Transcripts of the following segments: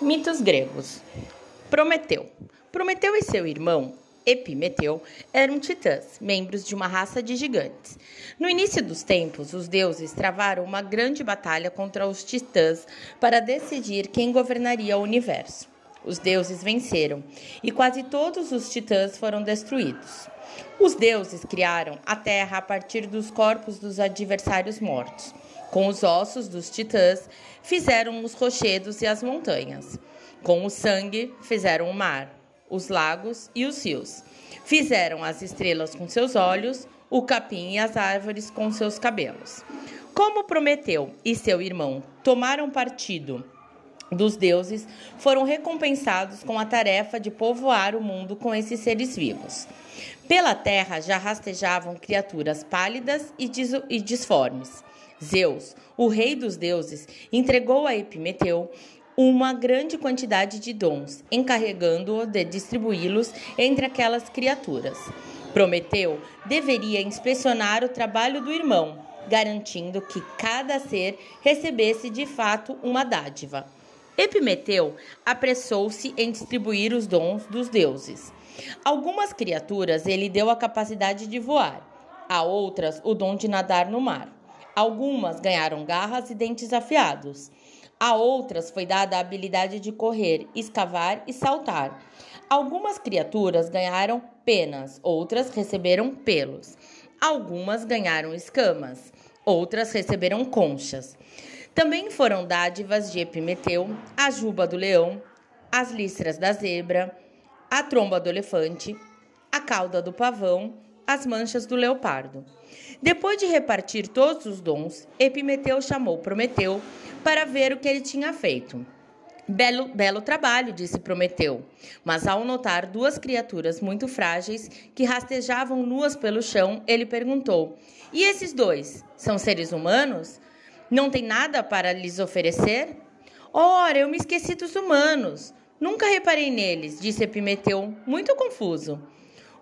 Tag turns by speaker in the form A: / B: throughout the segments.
A: Mitos gregos. Prometeu. Prometeu e seu irmão, Epimeteu, eram titãs, membros de uma raça de gigantes. No início dos tempos, os deuses travaram uma grande batalha contra os titãs para decidir quem governaria o universo. Os deuses venceram e quase todos os titãs foram destruídos. Os deuses criaram a terra a partir dos corpos dos adversários mortos. Com os ossos dos titãs, fizeram os rochedos e as montanhas. Com o sangue, fizeram o mar, os lagos e os rios. Fizeram as estrelas com seus olhos, o capim e as árvores com seus cabelos. Como Prometeu e seu irmão tomaram partido dos deuses, foram recompensados com a tarefa de povoar o mundo com esses seres vivos. Pela terra já rastejavam criaturas pálidas e, disformes. Zeus, o rei dos deuses, entregou a Epimeteu uma grande quantidade de dons, encarregando-o de distribuí-los entre aquelas criaturas. Prometeu deveria inspecionar o trabalho do irmão, garantindo que cada ser recebesse de fato uma dádiva. Epimeteu apressou-se em distribuir os dons dos deuses. Algumas criaturas ele deu a capacidade de voar, a outras o dom de nadar no mar. Algumas ganharam garras e dentes afiados. A outras foi dada a habilidade de correr, escavar e saltar. Algumas criaturas ganharam penas, outras receberam pelos. Algumas ganharam escamas, outras receberam conchas. Também foram dádivas de Epimeteu a juba do leão, as listras da zebra, a tromba do elefante, a cauda do pavão, as manchas do leopardo. Depois de repartir todos os dons, Epimeteu chamou Prometeu para ver o que ele tinha feito. Belo, belo trabalho, disse Prometeu. Mas ao notar duas criaturas muito frágeis que rastejavam nuas pelo chão, ele perguntou: E esses dois? São seres humanos? Não tem nada para lhes oferecer? Ora, eu me esqueci dos humanos. Nunca reparei neles, disse Epimeteu, muito confuso.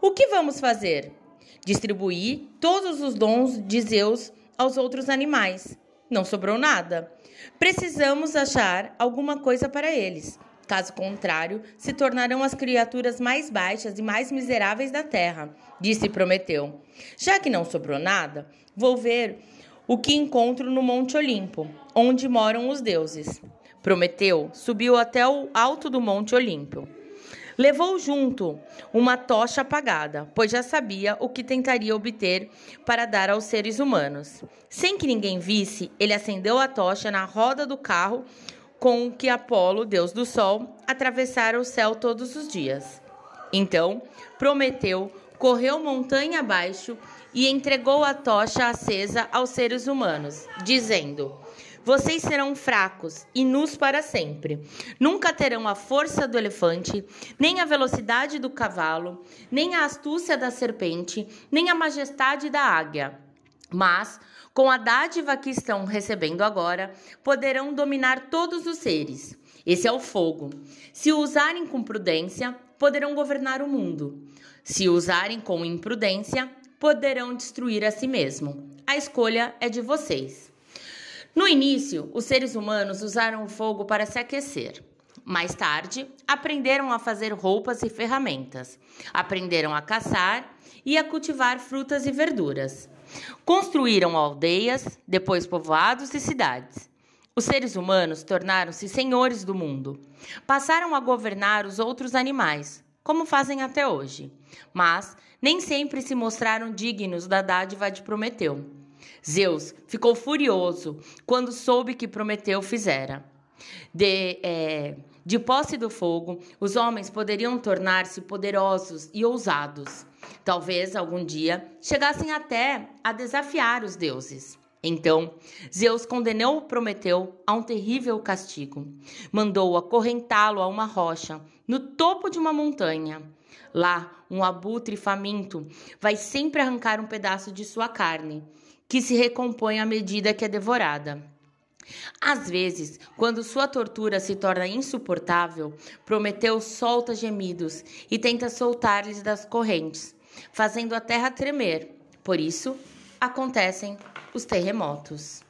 A: O que vamos fazer? Distribuir todos os dons de Zeus aos outros animais. Não sobrou nada. Precisamos achar alguma coisa para eles. Caso contrário, se tornarão as criaturas mais baixas e mais miseráveis da terra, disse Prometeu. Já que não sobrou nada, vou ver o que encontro no Monte Olimpo, onde moram os deuses. Prometeu subiu até o alto do Monte Olímpio. Levou junto uma tocha apagada, pois já sabia o que tentaria obter para dar aos seres humanos. Sem que ninguém visse, ele acendeu a tocha na roda do carro com que Apolo, deus do sol, atravessara o céu todos os dias. Então, Prometeu correu montanha abaixo e entregou a tocha acesa aos seres humanos, dizendo: vocês serão fracos e nus para sempre. Nunca terão a força do elefante, nem a velocidade do cavalo, nem a astúcia da serpente, nem a majestade da águia. Mas, com a dádiva que estão recebendo agora, poderão dominar todos os seres. Esse é o fogo. Se o usarem com prudência, poderão governar o mundo. Se o usarem com imprudência, poderão destruir a si mesmo. A escolha é de vocês. No início, os seres humanos usaram o fogo para se aquecer. Mais tarde, aprenderam a fazer roupas e ferramentas. Aprenderam a caçar e a cultivar frutas e verduras. Construíram aldeias, depois povoados e cidades. Os seres humanos tornaram-se senhores do mundo. Passaram a governar os outros animais, como fazem até hoje. Mas nem sempre se mostraram dignos da dádiva de Prometeu. Zeus ficou furioso quando soube que Prometeu fizera. De, é, de posse do fogo, os homens poderiam tornar-se poderosos e ousados. Talvez algum dia chegassem até a desafiar os deuses. Então, Zeus condenou Prometeu a um terrível castigo. Mandou acorrentá-lo a uma rocha, no topo de uma montanha. Lá, um abutre faminto vai sempre arrancar um pedaço de sua carne que se recompõe à medida que é devorada. Às vezes, quando sua tortura se torna insuportável, Prometeu solta gemidos e tenta soltar-lhes das correntes, fazendo a terra tremer. Por isso, acontecem os terremotos.